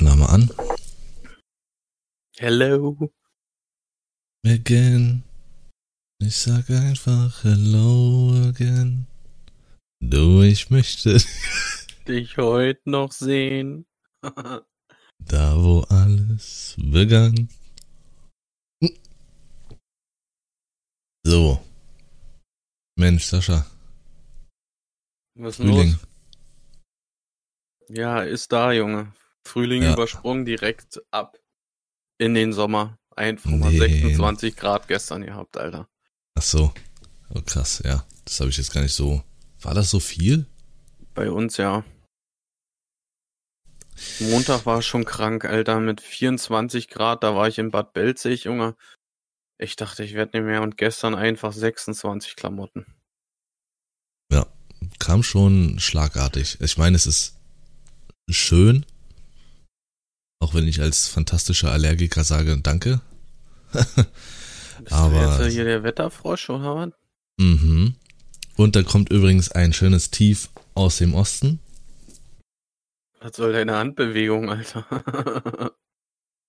Aufnahme an. Hello. Again. Ich sag einfach Hello again. Du, ich möchte Dich heute noch sehen. da, wo alles begann. So. Mensch, Sascha. Was ist Frühling. los? Ja, ist da, Junge. Frühling Ja. übersprungen direkt ab in den Sommer. Einfach mal Nee. 26 Grad gestern gehabt, Alter. Ach so. Oh, krass, ja. Das habe ich jetzt gar nicht so. War das so viel? Bei uns ja. Montag war schon krank, Alter, mit 24 Grad. Da war ich in Bad Belzig, Junge. Ich dachte, ich werde nicht mehr. Und gestern einfach 26 Klamotten. Ja. Kam schon schlagartig. Ich meine, es ist schön. Auch wenn ich als fantastischer Allergiker sage, danke. Aber- du jetzt hier der Wetterfrosch, oder was? Mhm. Und da kommt übrigens ein schönes Tief aus dem Osten. Was soll deine Handbewegung, Alter?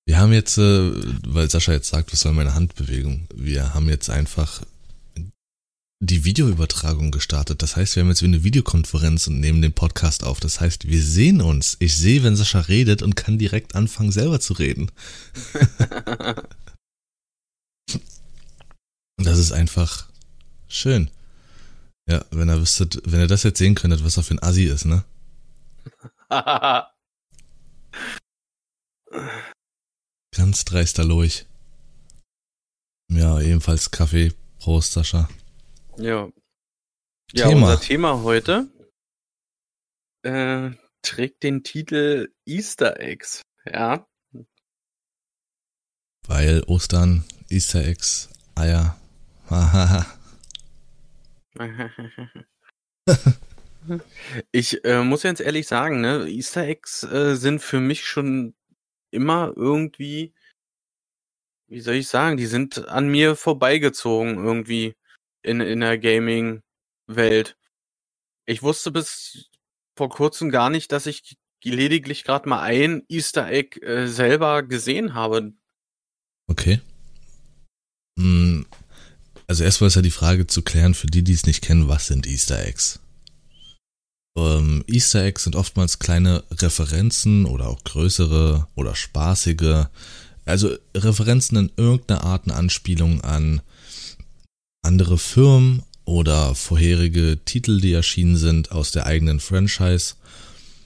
Wir haben jetzt, äh, weil Sascha jetzt sagt, was soll meine Handbewegung? Wir haben jetzt einfach die Videoübertragung gestartet. Das heißt, wir haben jetzt wie eine Videokonferenz und nehmen den Podcast auf. Das heißt, wir sehen uns. Ich sehe, wenn Sascha redet und kann direkt anfangen, selber zu reden. Das ist einfach schön. Ja, wenn ihr wüsstet, wenn ihr das jetzt sehen könntet, was er für ein Assi ist, ne? Ganz dreister Lurch. Ja, ebenfalls Kaffee. Prost, Sascha. Ja. Ja, Thema. unser Thema heute äh, trägt den Titel Easter Eggs. Ja. Weil Ostern, Easter Eggs, Eier. Hahaha. ich äh, muss ganz ehrlich sagen, ne, Easter Eggs äh, sind für mich schon immer irgendwie, wie soll ich sagen, die sind an mir vorbeigezogen irgendwie in, in der Gaming-Welt. Ich wusste bis vor kurzem gar nicht, dass ich lediglich gerade mal ein Easter Egg äh, selber gesehen habe. Okay. Hm, Also erstmal ist ja die Frage zu klären, für die, die es nicht kennen, was sind Easter Eggs? Ähm, Easter Eggs sind oftmals kleine Referenzen oder auch größere oder spaßige, also Referenzen in irgendeiner Art eine Anspielung an andere Firmen oder vorherige Titel, die erschienen sind aus der eigenen Franchise.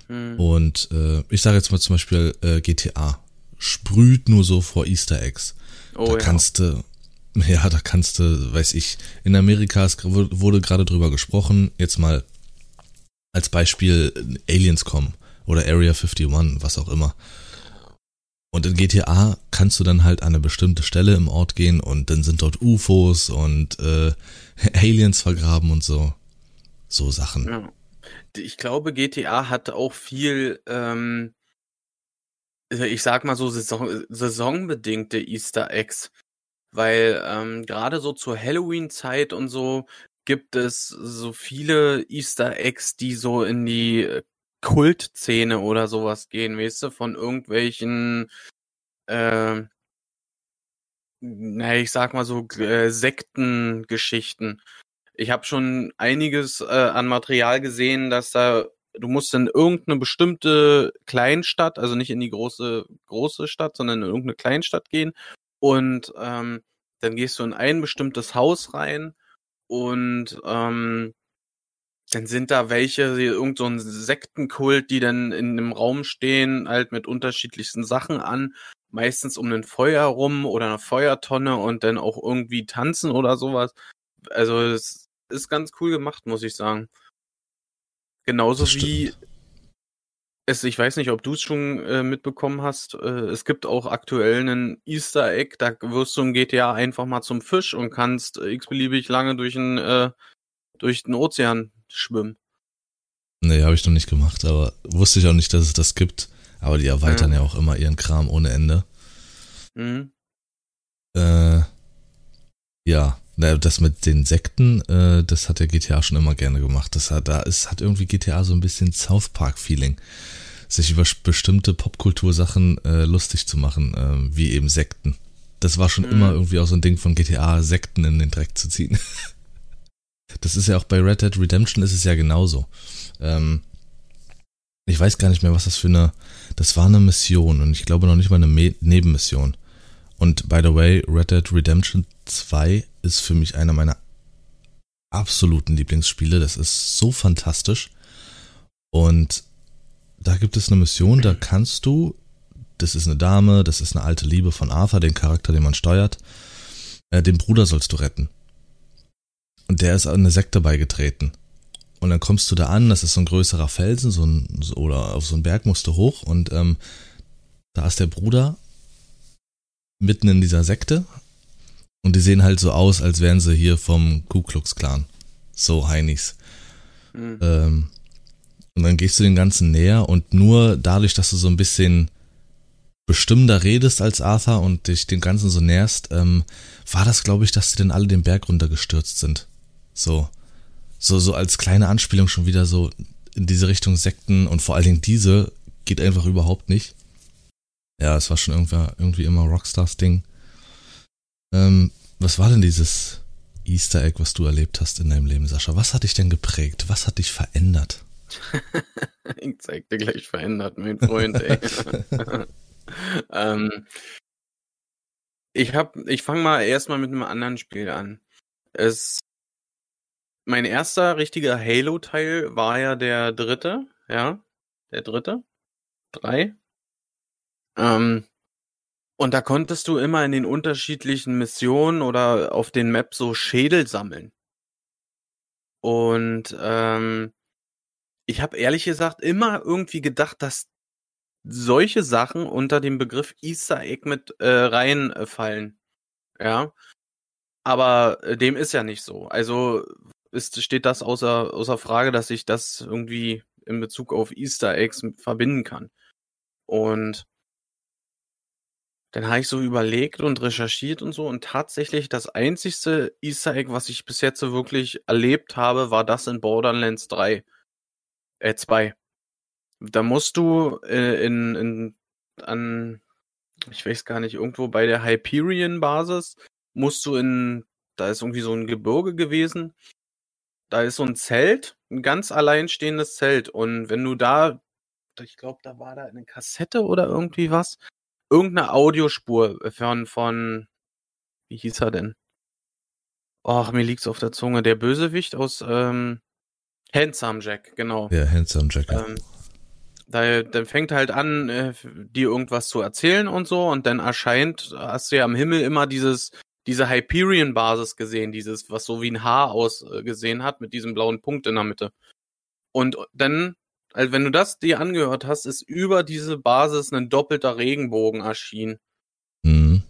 Hm. Und äh, ich sage jetzt mal zum Beispiel äh, GTA sprüht nur so vor Easter Eggs. Oh da ja. kannst du, ja, da kannst du, weiß ich, in Amerika ist, wurde gerade drüber gesprochen, jetzt mal als Beispiel Aliens kommen oder Area 51, was auch immer. Und in GTA kannst du dann halt an eine bestimmte Stelle im Ort gehen und dann sind dort UFOs und äh, Aliens vergraben und so. So Sachen. Ja. Ich glaube, GTA hat auch viel, ähm, ich sag mal so, Saison, saisonbedingte Easter Eggs. Weil ähm, gerade so zur Halloween-Zeit und so gibt es so viele Easter Eggs, die so in die äh, Kultszene oder sowas gehen, weißt du, von irgendwelchen, äh, na, ich sag mal so, äh, Sektengeschichten. Ich habe schon einiges äh, an Material gesehen, dass da du musst in irgendeine bestimmte Kleinstadt, also nicht in die große große Stadt, sondern in irgendeine Kleinstadt gehen und ähm, dann gehst du in ein bestimmtes Haus rein und ähm, dann sind da welche, irgend so ein Sektenkult, die dann in einem Raum stehen, halt mit unterschiedlichsten Sachen an, meistens um ein Feuer rum oder eine Feuertonne und dann auch irgendwie tanzen oder sowas. Also es ist ganz cool gemacht, muss ich sagen. Genauso wie es, ich weiß nicht, ob du es schon äh, mitbekommen hast, äh, es gibt auch aktuell einen Easter Egg, da wirst du im GTA einfach mal zum Fisch und kannst äh, x-beliebig lange durch den, äh, durch den Ozean schwimmen. Nee, habe ich noch nicht gemacht, aber wusste ich auch nicht, dass es das gibt. Aber die erweitern ja, Ja. auch immer ihren Kram ohne Ende. Mhm. Äh, ja, das mit den Sekten, äh, das hat der GTA schon immer gerne gemacht. Das hat, da ist, hat irgendwie GTA so ein bisschen South Park Feeling. sich über bestimmte Popkultursachen äh, lustig zu machen, äh, wie eben Sekten. Das war schon mhm. immer irgendwie auch so ein Ding von GTA, Sekten in den Dreck zu ziehen. Das ist ja auch bei Red Dead Redemption ist es ja genauso. Ähm, ich weiß gar nicht mehr, was das für eine, das war eine Mission und ich glaube noch nicht mal eine Me Nebenmission. Und by the way, Red Dead Redemption 2 ist für mich einer meiner absoluten Lieblingsspiele. Das ist so fantastisch. Und da gibt es eine Mission, da kannst du, das ist eine Dame, das ist eine alte Liebe von Arthur, den Charakter, den man steuert, äh, den Bruder sollst du retten. Und der ist an eine Sekte beigetreten. Und dann kommst du da an, das ist so ein größerer Felsen, so ein, oder auf so einen Berg musst du hoch und ähm, da ist der Bruder mitten in dieser Sekte und die sehen halt so aus, als wären sie hier vom Ku Klux Klan. So Heinis. Mhm. Ähm, und dann gehst du den ganzen näher und nur dadurch, dass du so ein bisschen bestimmender redest als Arthur und dich dem Ganzen so näherst, ähm, war das, glaube ich, dass sie dann alle den Berg runtergestürzt sind. So. So, so als kleine Anspielung schon wieder so in diese Richtung Sekten und vor allen Dingen diese geht einfach überhaupt nicht. Ja, es war schon irgendwie, irgendwie immer Rockstars Ding. Ähm, was war denn dieses Easter Egg, was du erlebt hast in deinem Leben, Sascha? Was hat dich denn geprägt? Was hat dich verändert? ich zeig dir gleich verändert, mein Freund, ey. ähm, ich hab, ich fange mal erstmal mit einem anderen Spiel an. Es, mein erster richtiger Halo-Teil war ja der dritte, ja, der dritte, drei. Ähm, und da konntest du immer in den unterschiedlichen Missionen oder auf den Maps so Schädel sammeln. Und ähm, ich habe ehrlich gesagt immer irgendwie gedacht, dass solche Sachen unter dem Begriff Easter Egg mit äh, reinfallen. Ja. Aber äh, dem ist ja nicht so. Also ist, steht das außer, außer Frage, dass ich das irgendwie in Bezug auf Easter Eggs verbinden kann. Und dann habe ich so überlegt und recherchiert und so und tatsächlich das einzigste Easter Egg, was ich bis jetzt so wirklich erlebt habe, war das in Borderlands 3. Äh, 2. Da musst du äh, in, in an, ich weiß gar nicht, irgendwo bei der Hyperion-Basis musst du in, da ist irgendwie so ein Gebirge gewesen. Da ist so ein Zelt, ein ganz alleinstehendes Zelt. Und wenn du da, ich glaube, da war da eine Kassette oder irgendwie was, irgendeine Audiospur von, von, wie hieß er denn? Och, mir liegt's auf der Zunge. Der Bösewicht aus ähm, Handsome Jack, genau. Ja, Handsome Jack. Ähm, da, dann fängt halt an, äh, dir irgendwas zu erzählen und so, und dann erscheint, hast du ja am Himmel immer dieses, diese Hyperion-Basis gesehen, dieses, was so wie ein Haar ausgesehen hat, mit diesem blauen Punkt in der Mitte. Und dann also wenn du das dir angehört hast, ist über diese Basis ein doppelter Regenbogen erschienen. Mhm.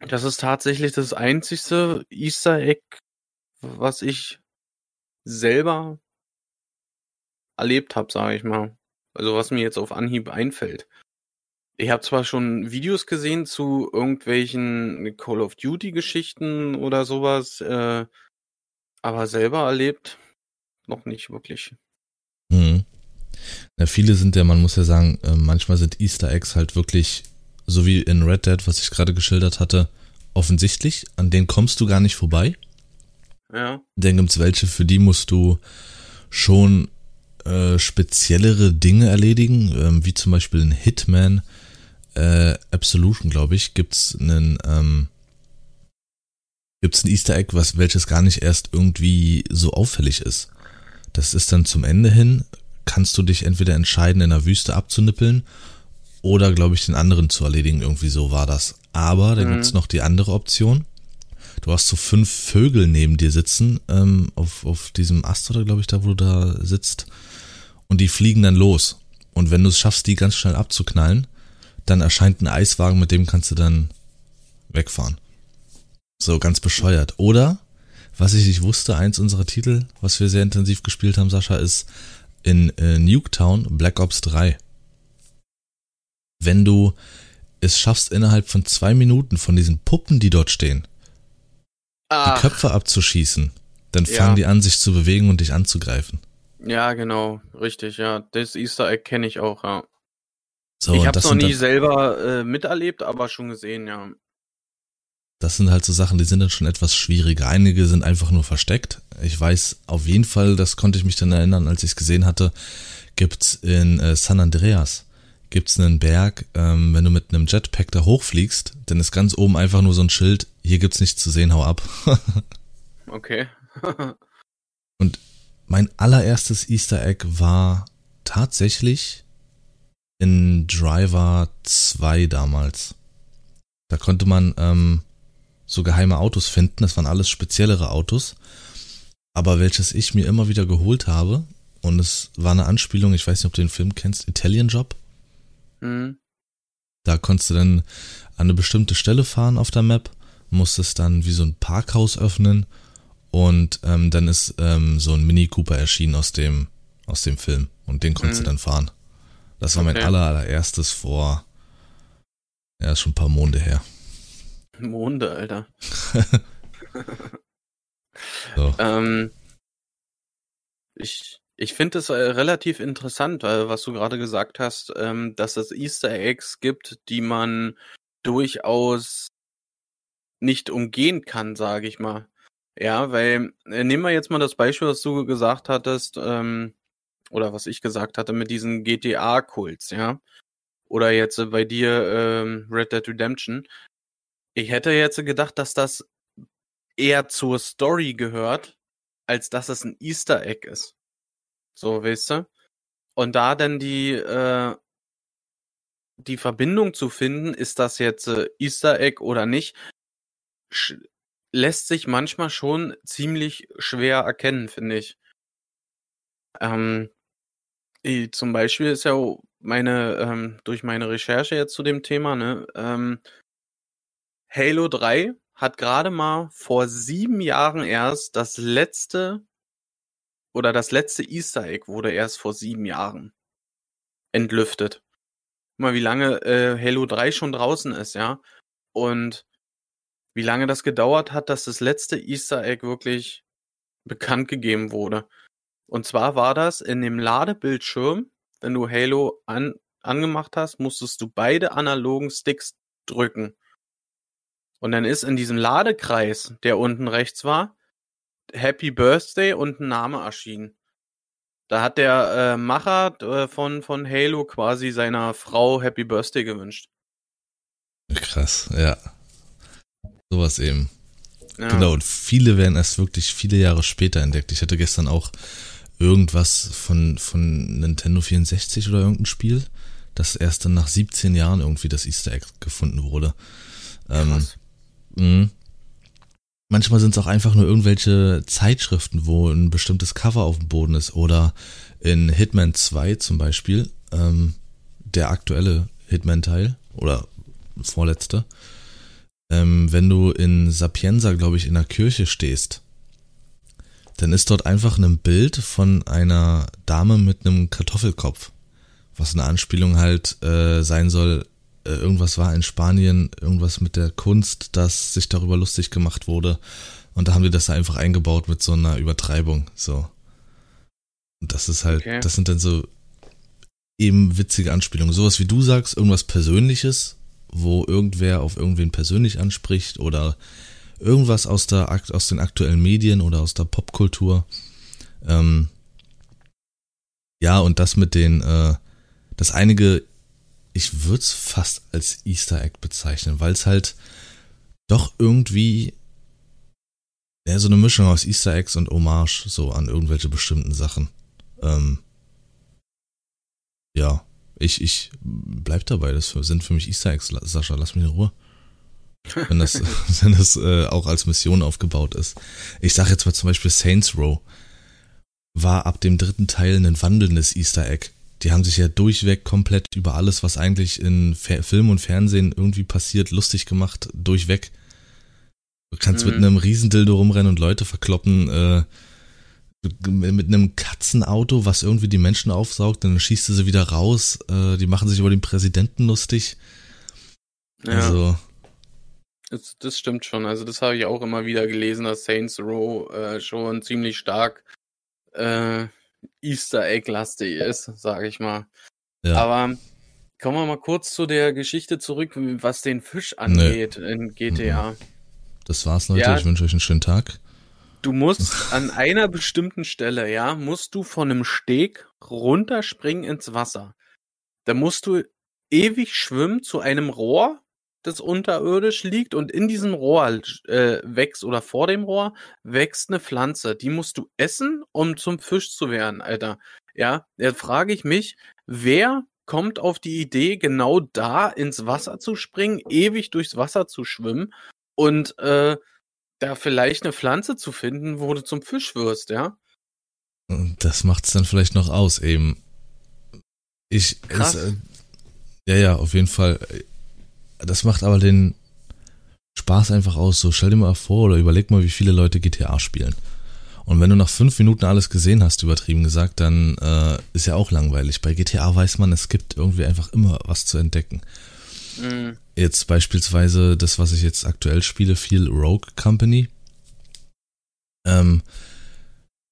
Das ist tatsächlich das einzigste Easter Egg, was ich selber erlebt habe, sage ich mal. Also was mir jetzt auf Anhieb einfällt. Ich habe zwar schon Videos gesehen zu irgendwelchen Call of Duty Geschichten oder sowas, äh, aber selber erlebt noch nicht wirklich. Mhm. Ja, viele sind ja, man muss ja sagen, äh, manchmal sind Easter Eggs halt wirklich, so wie in Red Dead, was ich gerade geschildert hatte, offensichtlich. An denen kommst du gar nicht vorbei. Ja. Dann gibt's welche, für die musst du schon äh, speziellere Dinge erledigen, ähm, wie zum Beispiel in Hitman äh, Absolution, glaube ich, gibt's einen ähm, gibt's ein Easter Egg, was welches gar nicht erst irgendwie so auffällig ist. Das ist dann zum Ende hin, kannst du dich entweder entscheiden, in der Wüste abzunippeln oder, glaube ich, den anderen zu erledigen. Irgendwie so war das. Aber dann mhm. gibt's noch die andere Option. Du hast so fünf Vögel neben dir sitzen, ähm, auf, auf diesem Ast oder glaube ich da, wo du da sitzt. Und die fliegen dann los. Und wenn du es schaffst, die ganz schnell abzuknallen, dann erscheint ein Eiswagen, mit dem kannst du dann wegfahren. So ganz bescheuert. Oder was ich nicht wusste, eins unserer Titel, was wir sehr intensiv gespielt haben, Sascha, ist in äh, Nuketown Black Ops 3. Wenn du es schaffst, innerhalb von zwei Minuten von diesen Puppen, die dort stehen, Ach. die Köpfe abzuschießen, dann fangen ja. die an, sich zu bewegen und dich anzugreifen. Ja, genau, richtig, ja. Das Easter Egg kenne ich auch, ja. So, ich und habe das noch nie dann, selber äh, miterlebt, aber schon gesehen, ja. das sind halt so Sachen, die sind dann schon etwas schwieriger. Einige sind einfach nur versteckt. Ich weiß auf jeden Fall, das konnte ich mich dann erinnern, als ich es gesehen hatte, gibt's in äh, San Andreas gibt's einen Berg, ähm, wenn du mit einem Jetpack da hochfliegst, dann ist ganz oben einfach nur so ein Schild, hier gibt's nichts zu sehen, hau ab. Okay. mein allererstes Easter Egg war tatsächlich in Driver 2 damals. Da konnte man ähm, so geheime Autos finden. Das waren alles speziellere Autos. Aber welches ich mir immer wieder geholt habe, und es war eine Anspielung, ich weiß nicht, ob du den Film kennst, Italian Job. hm. Da konntest du dann an eine bestimmte Stelle fahren auf der Map, musstest dann wie so ein Parkhaus öffnen und ähm, dann ist ähm, so ein Mini Cooper erschienen aus dem aus dem Film und den konntest Mhm. du dann fahren. Das war mein Okay. aller allererstes vor ja ist schon ein paar Monde her. Monde, Alter. So. Ähm, ich ich finde es äh, relativ interessant, weil, was du gerade gesagt hast, ähm, dass es Easter Eggs gibt, die man durchaus nicht umgehen kann, sage ich mal. Ja, weil äh, nehmen wir jetzt mal das Beispiel, was du gesagt hattest, ähm, oder was ich gesagt hatte mit diesen GTA-Kults, ja. Oder jetzt äh, bei dir ähm, Red Dead Redemption. Ich hätte jetzt gedacht, dass das eher zur Story gehört, als dass es ein Easter Egg ist. So, weißt du? Und da dann die, äh, die Verbindung zu finden, ist das jetzt äh, Easter Egg oder nicht, lässt sich manchmal schon ziemlich schwer erkennen, finde ich. Ähm, i- zum Beispiel ist ja meine, ähm, durch meine Recherche jetzt zu dem Thema, ne, ähm, Halo 3 hat gerade mal vor sieben Jahren erst das letzte oder das letzte Easter Egg wurde erst vor sieben Jahren entlüftet. Guck Mal, wie lange äh, Halo 3 schon draußen ist, ja. Und wie lange das gedauert hat, dass das letzte Easter Egg wirklich bekannt gegeben wurde. Und zwar war das in dem Ladebildschirm, wenn du Halo an, angemacht hast, musstest du beide analogen Sticks drücken. Und dann ist in diesem Ladekreis, der unten rechts war, Happy Birthday und ein Name erschienen. Da hat der äh, Macher äh, von, von Halo quasi seiner Frau Happy Birthday gewünscht. Krass, ja. Sowas eben. Ja. Genau, und viele werden erst wirklich viele Jahre später entdeckt. Ich hatte gestern auch irgendwas von, von Nintendo 64 oder irgendein Spiel, das erst dann nach 17 Jahren irgendwie das Easter Egg gefunden wurde. Ähm, Krass. mh. Manchmal sind es auch einfach nur irgendwelche Zeitschriften, wo ein bestimmtes Cover auf dem Boden ist. Oder in Hitman 2 zum Beispiel, ähm, der aktuelle Hitman-Teil oder vorletzte, ähm, wenn du in Sapienza, glaube ich, in der Kirche stehst, dann ist dort einfach ein Bild von einer Dame mit einem Kartoffelkopf, was eine Anspielung halt äh, sein soll. Äh, irgendwas war in Spanien, irgendwas mit der Kunst, dass sich darüber lustig gemacht wurde. Und da haben die das da einfach eingebaut mit so einer Übertreibung. So. Und das ist halt, Okay. das sind dann so eben witzige Anspielungen. Sowas wie du sagst, irgendwas Persönliches, wo irgendwer auf irgendwen persönlich anspricht oder irgendwas aus der aus den aktuellen Medien oder aus der Popkultur. Ähm, ja, und das mit den, äh, das einige, ich würde es fast als Easter Egg bezeichnen, weil es halt doch irgendwie ja, so eine Mischung aus Easter Eggs und Hommage so an irgendwelche bestimmten Sachen. Ähm, ja, ich, ich bleib dabei, das sind für mich Easter Eggs, Sascha, lass mich in Ruhe. Wenn das, wenn das äh, auch als Mission aufgebaut ist. Ich sag jetzt mal zum Beispiel Saints Row war ab dem dritten Teil ein wandelndes Easter Egg. Die haben sich ja durchweg komplett über alles, was eigentlich in Fer Film und Fernsehen irgendwie passiert, lustig gemacht, durchweg. Du kannst mit Mhm. einem Riesendildo rumrennen und Leute verkloppen, äh, mit einem Katzenauto, was irgendwie die Menschen aufsaugt, dann schießt du sie wieder raus, äh, die machen sich über den Präsidenten lustig. Ja, Also, das, das stimmt schon. Also das habe ich auch immer wieder gelesen, dass Saints Row äh, schon ziemlich stark äh, Easter Egg-lastig ist, sage ich mal. Ja. Aber kommen wir mal kurz zu der Geschichte zurück, was den Fisch angeht in GTA. Das war's, Leute. Ja. Ich wünsche euch einen schönen Tag. Du musst an einer bestimmten Stelle, ja, musst du von einem Steg runterspringen ins Wasser. Da musst du ewig schwimmen zu einem Rohr, das unterirdisch liegt und in diesem Rohr äh, wächst oder vor dem Rohr wächst eine Pflanze. Die musst du essen, um zum Fisch zu werden, Alter. Ja, da frage ich mich, wer kommt auf die Idee, genau da ins Wasser zu springen, ewig durchs Wasser zu schwimmen und äh, da vielleicht eine Pflanze zu finden, wo du zum Fisch wirst, ja? Das macht's dann vielleicht noch aus, eben. Ich, Krass. Es, äh, ja, ja, auf jeden Fall. Das macht aber den Spaß einfach aus. So, stell dir mal vor oder überleg mal, wie viele Leute GTA spielen. Und wenn du nach fünf Minuten alles gesehen hast, übertrieben gesagt, dann äh, ist ja auch langweilig. Bei GTA weiß man, es gibt irgendwie einfach immer was zu entdecken. Mhm. Jetzt beispielsweise das, was ich jetzt aktuell spiele, viel Rogue Company. Ähm,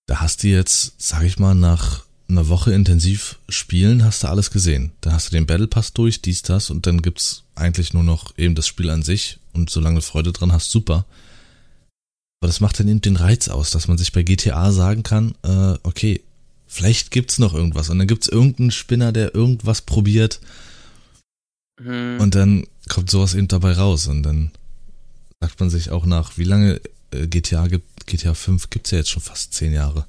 da hast du jetzt, sag ich mal, nach einer Woche intensiv spielen, hast du alles gesehen. Dann hast du den Battle Pass durch, dies, das und dann gibt's eigentlich nur noch eben das Spiel an sich und solange du Freude dran hast, super. Aber das macht dann eben den Reiz aus, dass man sich bei GTA sagen kann, äh, okay, vielleicht gibt's noch irgendwas und dann gibt's irgendeinen Spinner, der irgendwas probiert Mhm. und dann kommt sowas eben dabei raus und dann sagt man sich auch nach, wie lange äh, GTA gibt, GTA 5 gibt's ja jetzt schon fast zehn Jahre.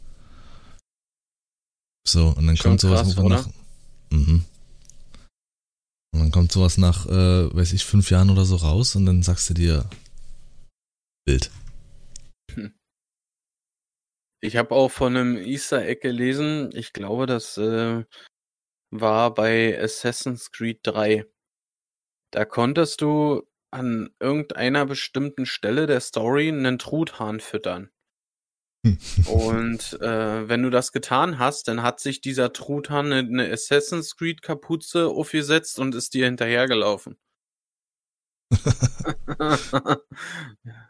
So, und dann Schon kommt sowas krass, nach. Mhm. Und dann kommt sowas nach, äh, weiß ich, fünf Jahren oder so raus und dann sagst du dir, Bild. Ich habe auch von einem Easter Egg gelesen. Ich glaube, das äh, war bei Assassin's Creed 3. Da konntest du an irgendeiner bestimmten Stelle der Story einen Truthahn füttern. Und äh, wenn du das getan hast, dann hat sich dieser Truthahn eine, Assassin's Creed Kapuze aufgesetzt und ist dir hinterhergelaufen.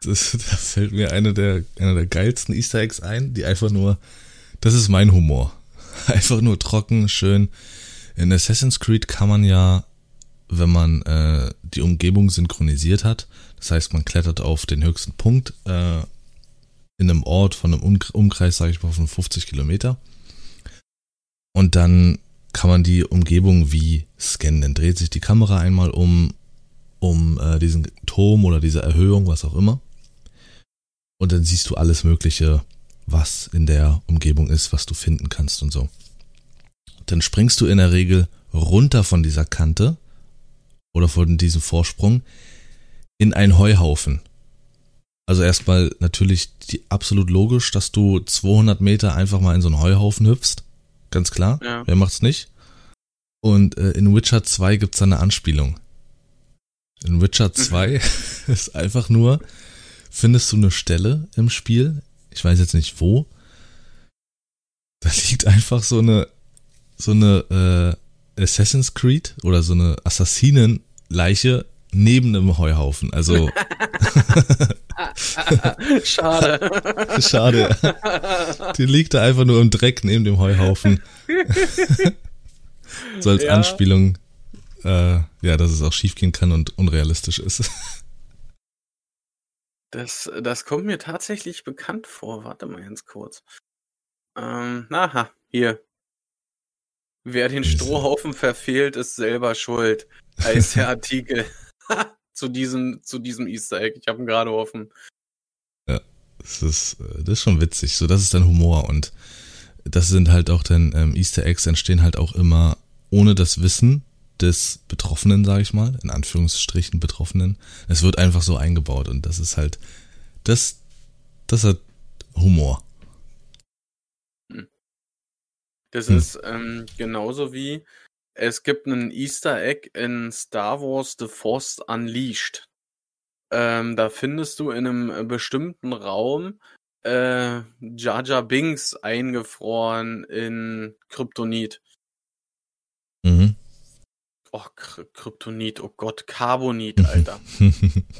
Das, da fällt mir eine der, einer der geilsten Easter Eggs ein, die einfach nur, das ist mein Humor. Einfach nur trocken, schön. In Assassin's Creed kann man ja, wenn man äh, die Umgebung synchronisiert hat, das heißt, man klettert auf den höchsten Punkt äh, in einem Ort von einem um Umkreis, sage ich mal, von 50 Kilometer. Und dann kann man die Umgebung wie scannen. Dann dreht sich die Kamera einmal um, um äh, diesen Turm oder diese Erhöhung, was auch immer. Und dann siehst du alles Mögliche, was in der Umgebung ist, was du finden kannst und so. Dann springst du in der Regel runter von dieser Kante oder von diesem Vorsprung in einen Heuhaufen. Also erstmal natürlich die, absolut logisch, dass du 200 Meter einfach mal in so einen Heuhaufen hüpfst. Ganz klar. Ja. Wer macht's nicht? Und äh, in Witcher 2 gibt's da eine Anspielung. In Witcher 2 ist einfach nur, findest du eine Stelle im Spiel, ich weiß jetzt nicht wo, da liegt einfach so eine, so eine äh, Assassin's Creed oder so eine Assassinenleiche neben einem Heuhaufen. Also Schade. schade. Die liegt da einfach nur im Dreck neben dem Heuhaufen. so als Ja. Anspielung, äh, ja, dass es auch schiefgehen kann und unrealistisch ist. Das, das kommt mir tatsächlich bekannt vor. Warte mal ganz kurz. Ähm, aha, hier. Wer den Strohhaufen verfehlt, ist selber schuld. Heißt der Artikel zu diesem, zu diesem Easter Egg. Ich habe ihn gerade offen. Das ist, äh, das ist schon witzig. So, das ist dann Humor und das sind halt auch dann ähm, Easter Eggs entstehen halt auch immer ohne das Wissen des Betroffenen, sage ich mal, in Anführungsstrichen Betroffenen. Es wird einfach so eingebaut und das ist halt, das, das hat Humor. Das Hm. ist ähm, genauso wie es gibt einen Easter Egg in Star Wars The Force Unleashed. Ähm, da findest du in einem äh, bestimmten Raum äh, Jar Jar Binks eingefroren in Kryptonit. Mhm. Oh, Kry Kryptonit, oh Gott, Carbonit, Alter.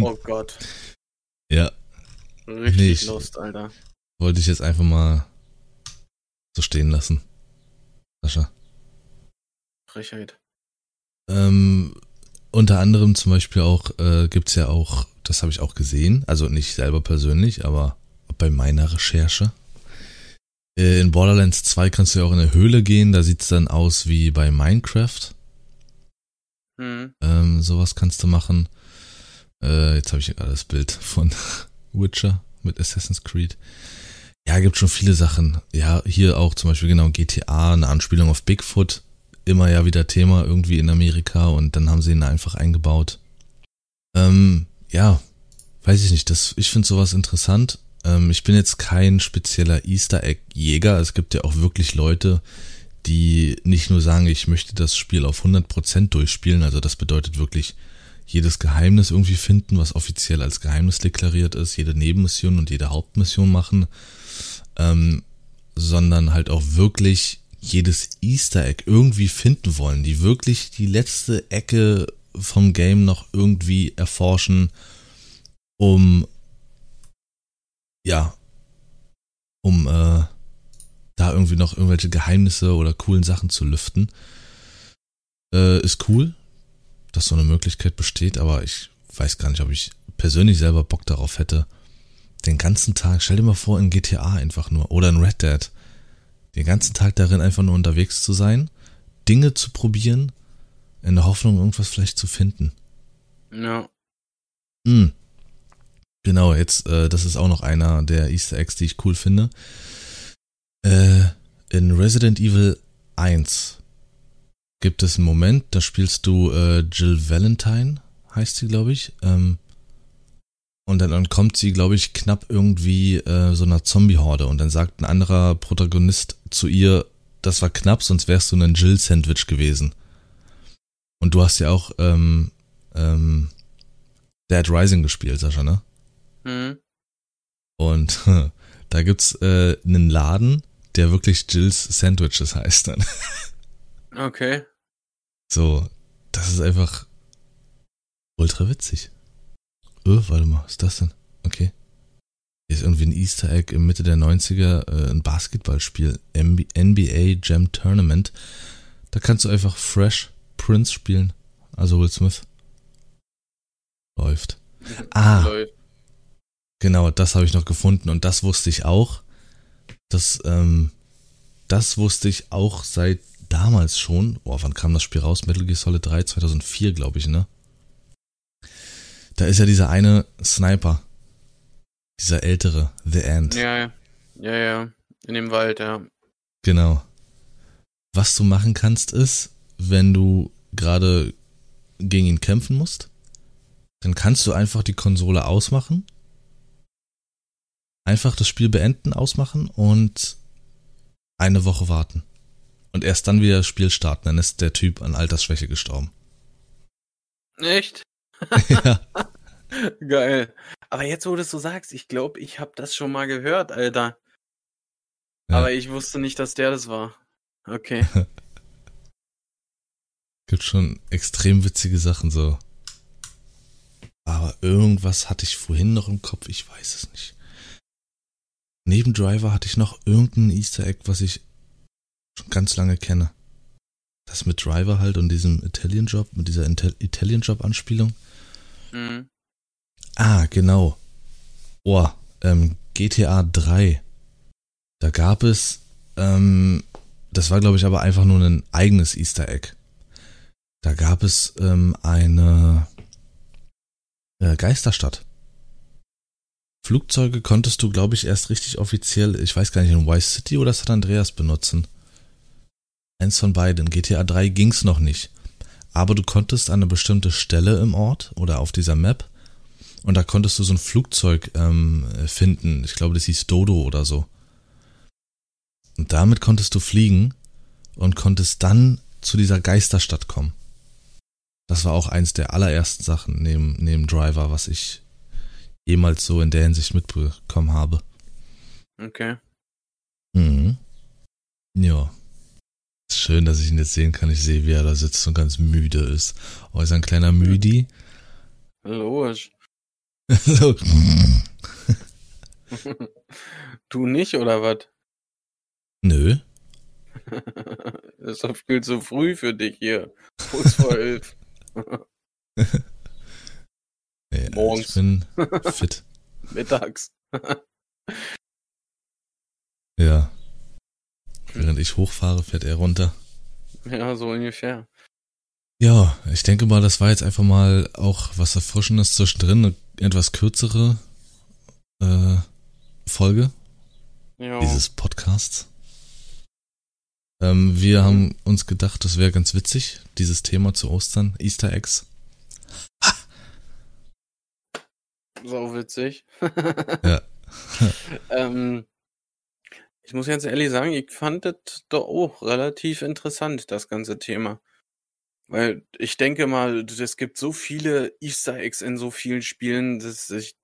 Oh Gott, ja, richtig Nee, ich- Lust, Alter. wollte ich jetzt einfach mal so stehen lassen. Sascha. Frechheit. Ähm, unter anderem zum Beispiel auch, äh, gibt's ja auch, das habe ich auch gesehen, also nicht selber persönlich, aber bei meiner Recherche. Äh, in Borderlands 2 kannst du ja auch in eine Höhle gehen, da sieht's dann aus wie bei Minecraft. Hm. Ähm, sowas kannst du machen. Äh, jetzt habe ich gerade das Bild von Witcher mit Assassin's Creed. Ja, gibt schon viele Sachen. Ja, hier auch zum Beispiel genau GTA, eine Anspielung auf Bigfoot. Immer ja wieder Thema irgendwie in Amerika und dann haben sie ihn einfach eingebaut. Ähm, ja, weiß ich nicht. Das, ich finde sowas interessant. Ähm, ich bin jetzt kein spezieller Easter Egg Jäger. Es gibt ja auch wirklich Leute, die nicht nur sagen, ich möchte das Spiel auf 100% durchspielen. Also das bedeutet wirklich jedes Geheimnis irgendwie finden, was offiziell als Geheimnis deklariert ist, jede Nebenmission und jede Hauptmission machen, ähm, sondern halt auch wirklich jedes Easter Egg irgendwie finden wollen, die wirklich die letzte Ecke vom Game noch irgendwie erforschen, um ja, um äh, da irgendwie noch irgendwelche Geheimnisse oder coolen Sachen zu lüften. Äh, ist cool, dass so eine Möglichkeit besteht, aber ich weiß gar nicht, ob ich persönlich selber Bock darauf hätte. Den ganzen Tag, stell dir mal vor, in GTA einfach nur oder in Red Dead, den ganzen Tag darin einfach nur unterwegs zu sein, Dinge zu probieren, in der Hoffnung, irgendwas vielleicht zu finden. Ja. Hm. Genau, jetzt, äh, das ist auch noch einer der Easter Eggs, die ich cool finde. Äh, in Resident Evil 1 gibt es einen Moment, da spielst du äh, Jill Valentine, heißt sie, glaube ich. Ähm, und dann, dann kommt sie, glaube ich, knapp irgendwie äh, so einer Zombie-Horde und dann sagt ein anderer Protagonist zu ihr, das war knapp, sonst wärst du ein Jill-Sandwich gewesen. Und du hast ja auch ähm, ähm, Dead Rising gespielt, Sascha, ne? Hm. Und da gibt's äh, einen Laden, der wirklich Jills Sandwiches heißt dann. Okay. So, das ist einfach ultra witzig. Öh, warte mal, was ist das denn? Okay. Hier ist irgendwie ein Easter Egg im Mitte der 90er, äh, ein Basketballspiel, NBA Jam Tournament. Da kannst du einfach Fresh Prince spielen. Also Will Smith. Läuft. Ah. Genau, das habe ich noch gefunden und das wusste ich auch. Das, ähm, das wusste ich auch seit damals schon. Boah, wann kam das Spiel raus? Metal Gear Solid 3, 2004, glaube ich, ne? Da ist ja dieser eine Sniper. Dieser ältere, The End. Ja, ja. Ja, ja. In dem Wald, ja. Genau. Was du machen kannst, ist, wenn du gerade gegen ihn kämpfen musst, dann kannst du einfach die Konsole ausmachen, einfach das Spiel beenden, ausmachen und eine Woche warten. Und erst dann wieder das Spiel starten, dann ist der Typ an Altersschwäche gestorben. Echt? Ja. Geil. Aber jetzt, wo du es so sagst, ich glaube, ich habe das schon mal gehört, Alter. Ja. Aber ich wusste nicht, dass der das war. Okay. Gibt schon extrem witzige Sachen so. Aber irgendwas hatte ich vorhin noch im Kopf, ich weiß es nicht. Neben Driver hatte ich noch irgendein Easter Egg, was ich schon ganz lange kenne. Das mit Driver halt und diesem Italian Job, mit dieser Intel Italian Job Anspielung. Mhm. Ah, genau. Oh, ähm, GTA 3. Da gab es, ähm, das war glaube ich aber einfach nur ein eigenes Easter Egg. Da gab es ähm, eine äh, Geisterstadt. Flugzeuge konntest du, glaube ich, erst richtig offiziell, ich weiß gar nicht, in Vice City oder San Andreas benutzen. Eins von beiden. GTA 3 ging's noch nicht. Aber du konntest an eine bestimmte Stelle im Ort oder auf dieser Map und da konntest du so ein Flugzeug ähm, finden. Ich glaube, das hieß Dodo oder so. Und damit konntest du fliegen und konntest dann zu dieser Geisterstadt kommen. Das war auch eins der allerersten Sachen neben, neben Driver, was ich jemals so in der Hinsicht mitbekommen habe. Okay. Mhm. Ja. Schön, dass ich ihn jetzt sehen kann. Ich sehe, wie er da sitzt und ganz müde ist. Oh, ist er ein kleiner Müdi. Logisch. so. du nicht, oder was? Nö. das ist doch viel zu früh für dich hier. Kurz vor elf. Nee, Morgens. Ich bin fit. Mittags. Ja. Während ich hochfahre, fährt er runter. Ja, so ungefähr. Ja, ich denke mal, das war jetzt einfach mal auch was Erfrischendes zwischendrin, eine etwas kürzere äh, Folge Ja. dieses Podcasts. Ähm, wir haben uns gedacht, das wäre ganz witzig, dieses Thema zu Ostern, Easter Eggs. Sau witzig. Ja. ähm, ich muss ganz ehrlich sagen, ich fand das doch auch relativ interessant, das ganze Thema. Weil ich denke mal, es gibt so viele Easter Eggs in so vielen Spielen, dass ich,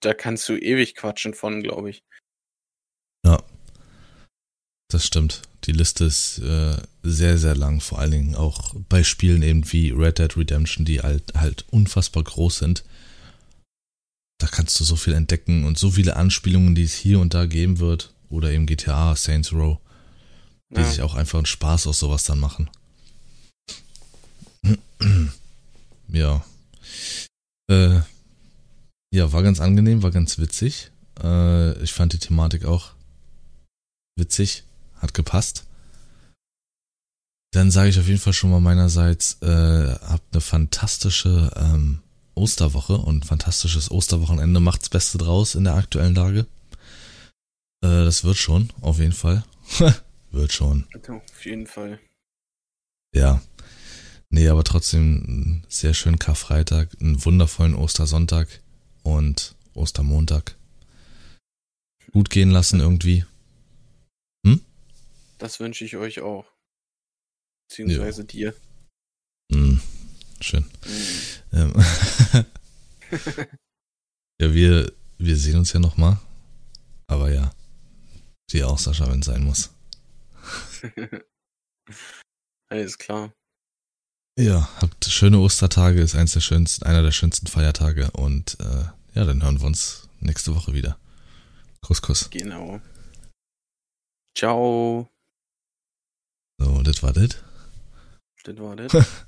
da kannst du ewig quatschen von, glaube ich. Ja, das stimmt. Die Liste ist äh, sehr, sehr lang, vor allen Dingen auch bei Spielen eben wie Red Dead Redemption, die halt, halt unfassbar groß sind. Da kannst du so viel entdecken und so viele Anspielungen, die es hier und da geben wird. Oder eben GTA, Saints Row, die Ja. sich auch einfach einen Spaß aus sowas dann machen. ja. Äh, ja, war ganz angenehm, war ganz witzig. Äh, ich fand die Thematik auch witzig, hat gepasst. Dann sage ich auf jeden Fall schon mal meinerseits, äh, habt eine fantastische ähm, Osterwoche und ein fantastisches Osterwochenende. Macht's Beste draus in der aktuellen Lage. Äh, das wird schon, auf jeden Fall. wird schon. Auf jeden Fall. Ja. Nee, aber trotzdem einen sehr schönen Karfreitag, einen wundervollen Ostersonntag und Ostermontag. Gut gehen lassen irgendwie. Das wünsche ich euch auch. Beziehungsweise dir. Hm, schön. Mhm. Ähm, ja, wir, wir sehen uns ja nochmal. Aber ja, sieh auch, Sascha, wenn es sein muss. Alles klar. Ja, habt schöne Ostertage, ist eins der schönsten, einer der schönsten Feiertage und äh, ja, dann hören wir uns nächste Woche wieder. Kuss, Kuss. Genau. Ciao. So, das war das. Das war das.